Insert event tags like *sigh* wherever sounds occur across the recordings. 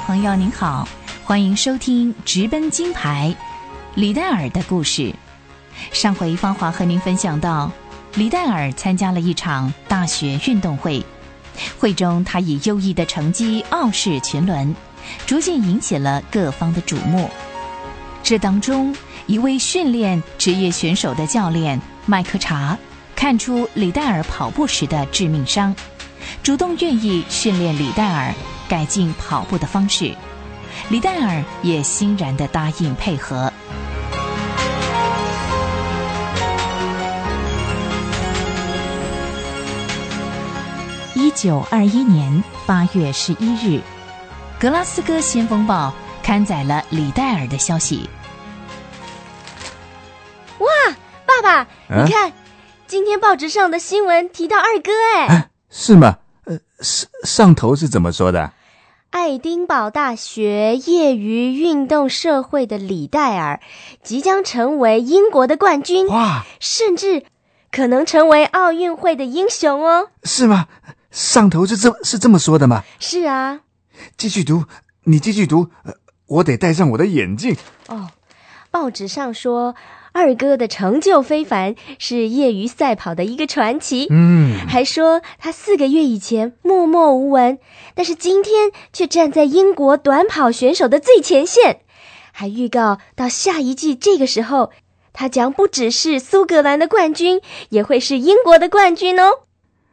朋友，您好，欢迎收听《直奔金牌》李戴尔的故事。上回芳华和您分享到，李戴尔参加了一场大学运动会，会中他以优异的成绩傲视群伦，逐渐引起了各方的瞩目。这当中，一位训练职业选手的教练麦克查看出李戴尔跑步时的致命伤。主动愿意训练李戴尔改进跑步的方式，李戴尔也欣然的答应配合。一九二一年八月十一日，《格拉斯哥先锋报》刊载了李戴尔的消息。哇，爸爸，你看，今天报纸上的新闻提到二哥，哎。是吗？呃，上上头是怎么说的？爱丁堡大学业余运动社会的李戴尔即将成为英国的冠军，哇！甚至可能成为奥运会的英雄哦。是吗？上头是这是这么说的吗？是啊。继续读，你继续读。呃，我得戴上我的眼镜。哦，报纸上说。二哥的成就非凡，是业余赛跑的一个传奇。嗯，还说他四个月以前默默无闻，但是今天却站在英国短跑选手的最前线。还预告到下一季这个时候，他将不只是苏格兰的冠军，也会是英国的冠军哦。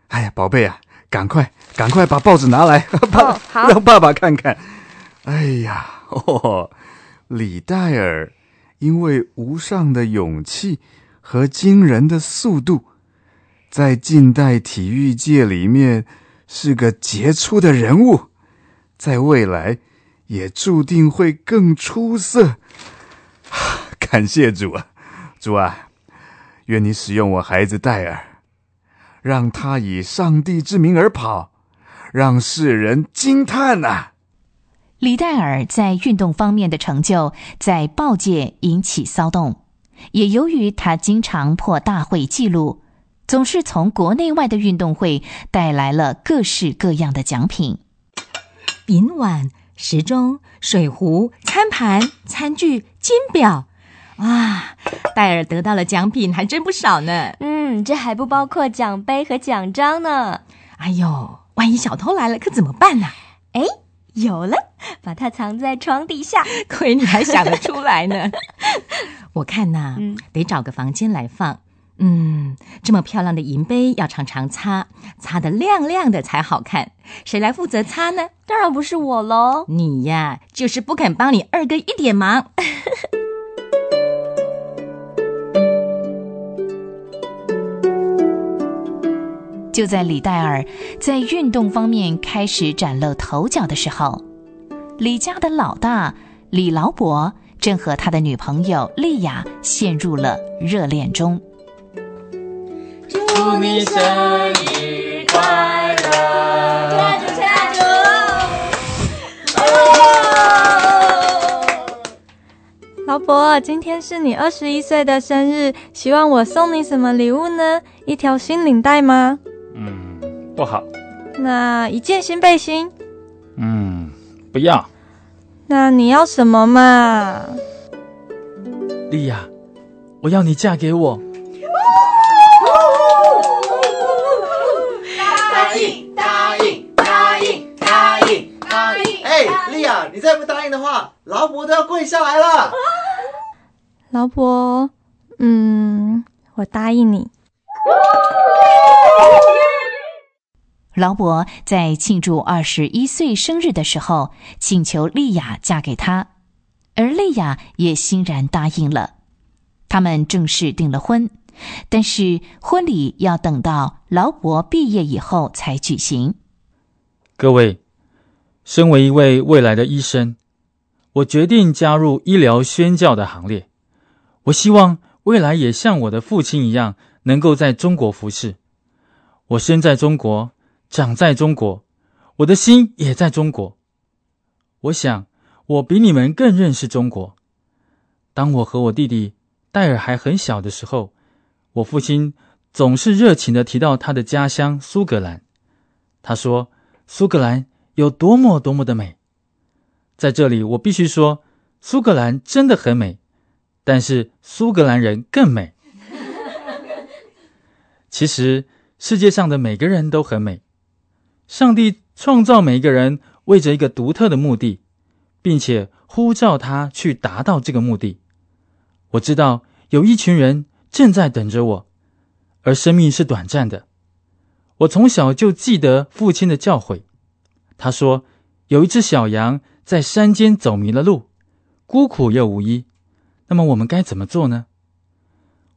哎呀，宝贝啊，赶快赶快把报纸拿来，爸，*laughs* 让爸爸看看。哎呀，哦，李戴尔。因为无上的勇气和惊人的速度，在近代体育界里面是个杰出的人物，在未来也注定会更出色。*sighs* 感谢主啊，主啊，愿你使用我孩子戴尔，让他以上帝之名而跑，让世人惊叹呐！李戴尔在运动方面的成就在报界引起骚动，也由于他经常破大会纪录，总是从国内外的运动会带来了各式各样的奖品：银碗、时钟、水壶、餐盘、餐具、金表。哇，戴尔得到了奖品还真不少呢。嗯，这还不包括奖杯和奖章呢。哎呦，万一小偷来了可怎么办呢？哎。有了，把它藏在床底下。*laughs* 亏你还想得出来呢！*laughs* 我看呐，得找个房间来放。嗯，这么漂亮的银杯要常常擦，擦得亮亮的才好看。谁来负责擦呢？当然不是我喽。你呀，就是不肯帮你二哥一点忙。*laughs* 就在李戴尔在运动方面开始崭露头角的时候，李家的老大李劳勃正和他的女朋友丽亚陷入了热恋中。祝你生日快乐！蜡烛，蜡烛！老伯，今天是你二十一岁的生日，希望我送你什么礼物呢？一条新领带吗？嗯不好，那一件新背心。嗯，不要。那你要什么嘛？莉亚，我要你嫁给我。答应，答应，答应，答应，答应。哎，莉亚，你再不答应的话，劳勃都要跪下来了。劳勃，嗯，我答应你。劳勃在庆祝二十一岁生日的时候，请求丽亚嫁给他，而丽亚也欣然答应了。他们正式订了婚，但是婚礼要等到劳勃毕业以后才举行。各位，身为一位未来的医生，我决定加入医疗宣教的行列。我希望未来也像我的父亲一样，能够在中国服侍。我生在中国。长在中国，我的心也在中国。我想，我比你们更认识中国。当我和我弟弟戴尔还很小的时候，我父亲总是热情的提到他的家乡苏格兰。他说，苏格兰有多么多么的美。在这里，我必须说，苏格兰真的很美，但是苏格兰人更美。其实，世界上的每个人都很美。上帝创造每一个人，为着一个独特的目的，并且呼召他去达到这个目的。我知道有一群人正在等着我，而生命是短暂的。我从小就记得父亲的教诲，他说有一只小羊在山间走迷了路，孤苦又无依。那么我们该怎么做呢？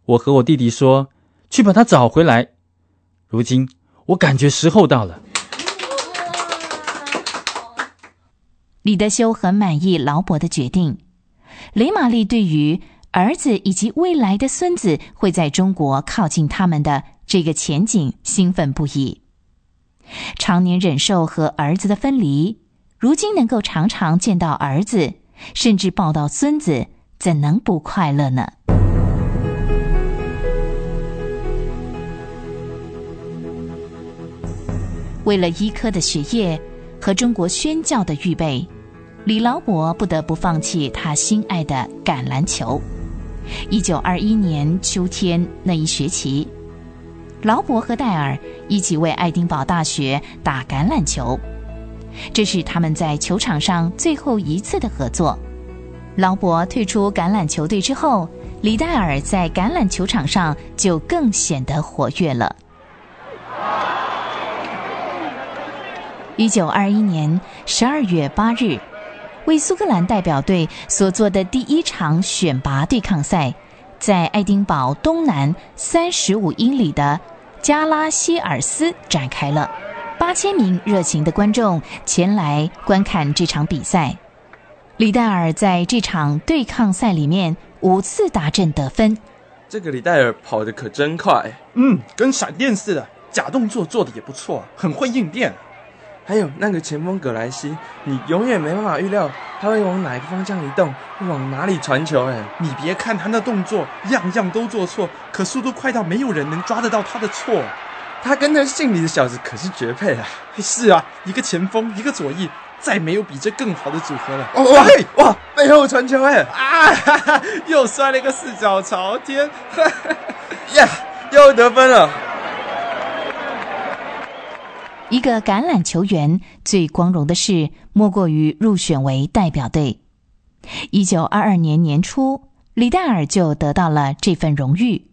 我和我弟弟说。去把它找回来。如今我感觉时候到了。李德修很满意劳勃的决定。雷玛丽对于儿子以及未来的孙子会在中国靠近他们的这个前景兴奋不已。常年忍受和儿子的分离，如今能够常常见到儿子，甚至抱到孙子，怎能不快乐呢？为了医科的学业和中国宣教的预备，李劳勃不得不放弃他心爱的橄榄球。一九二一年秋天那一学期，劳勃和戴尔一起为爱丁堡大学打橄榄球，这是他们在球场上最后一次的合作。劳勃退出橄榄球队之后，李戴尔在橄榄球场上就更显得活跃了。一九二一年十二月八日，为苏格兰代表队所做的第一场选拔对抗赛，在爱丁堡东南三十五英里的加拉希尔斯展开了。八千名热情的观众前来观看这场比赛。李戴尔在这场对抗赛里面五次打阵得分。这个李戴尔跑得可真快，嗯，跟闪电似的，假动作做得也不错，很会应变。还有那个前锋葛莱西，你永远没办法预料他会往哪个方向移动，往哪里传球。哎，你别看他那动作样样都做错，可速度快到没有人能抓得到他的错。他跟那姓李的小子可是绝配啊！是啊，一个前锋，一个左翼，再没有比这更好的组合了。哇哇，背后传球哎啊哈哈！*laughs* 又摔了一个四脚朝天，哈 *laughs* 哈呀，又得分了。一个橄榄球员最光荣的事，莫过于入选为代表队。一九二二年年初，李戴尔就得到了这份荣誉。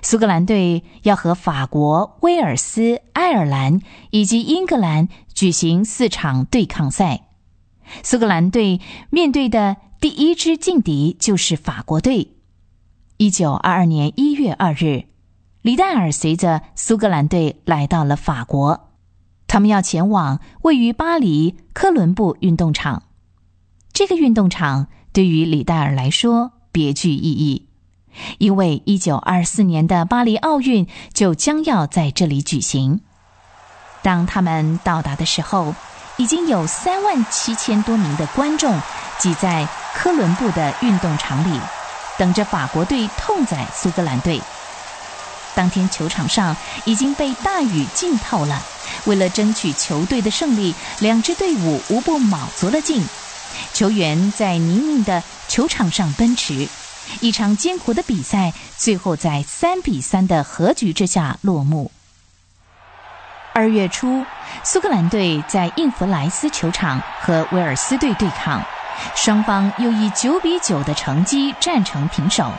苏格兰队要和法国、威尔斯、爱尔兰以及英格兰举行四场对抗赛。苏格兰队面对的第一支劲敌就是法国队。一九二二年一月二日，李戴尔随着苏格兰队来到了法国。他们要前往位于巴黎科伦布运动场，这个运动场对于李戴尔来说别具意义，因为一九二四年的巴黎奥运就将要在这里举行。当他们到达的时候，已经有三万七千多名的观众挤在科伦布的运动场里，等着法国队痛宰苏格兰队。当天球场上已经被大雨浸透了。为了争取球队的胜利，两支队伍无不卯足了劲。球员在泥泞的球场上奔驰，一场艰苦的比赛最后在三比三的和局之下落幕。二月初，苏格兰队在印弗莱斯球场和威尔斯队对抗，双方又以九比九的成绩战成平手。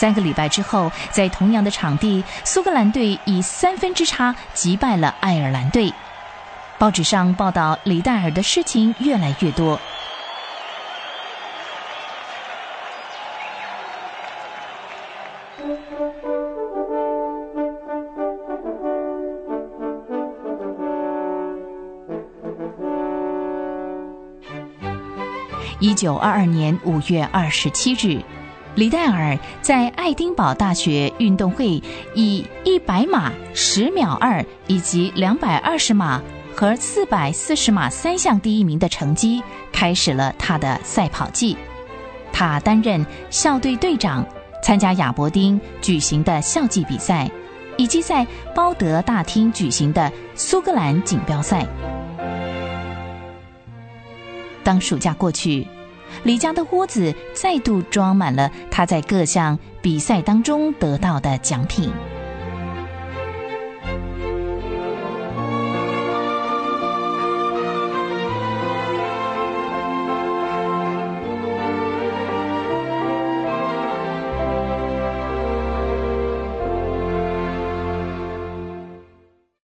三个礼拜之后，在同样的场地，苏格兰队以三分之差击败了爱尔兰队。报纸上报道李戴尔的事情越来越多。一九二二年五月二十七日。李戴尔在爱丁堡大学运动会以一百码十秒二以及两百二十码和四百四十码三项第一名的成绩，开始了他的赛跑季。他担任校队队长，参加亚伯丁举行的校际比赛，以及在包德大厅举行的苏格兰锦标赛。当暑假过去，李家的屋子再度装满了他在各项比赛当中得到的奖品。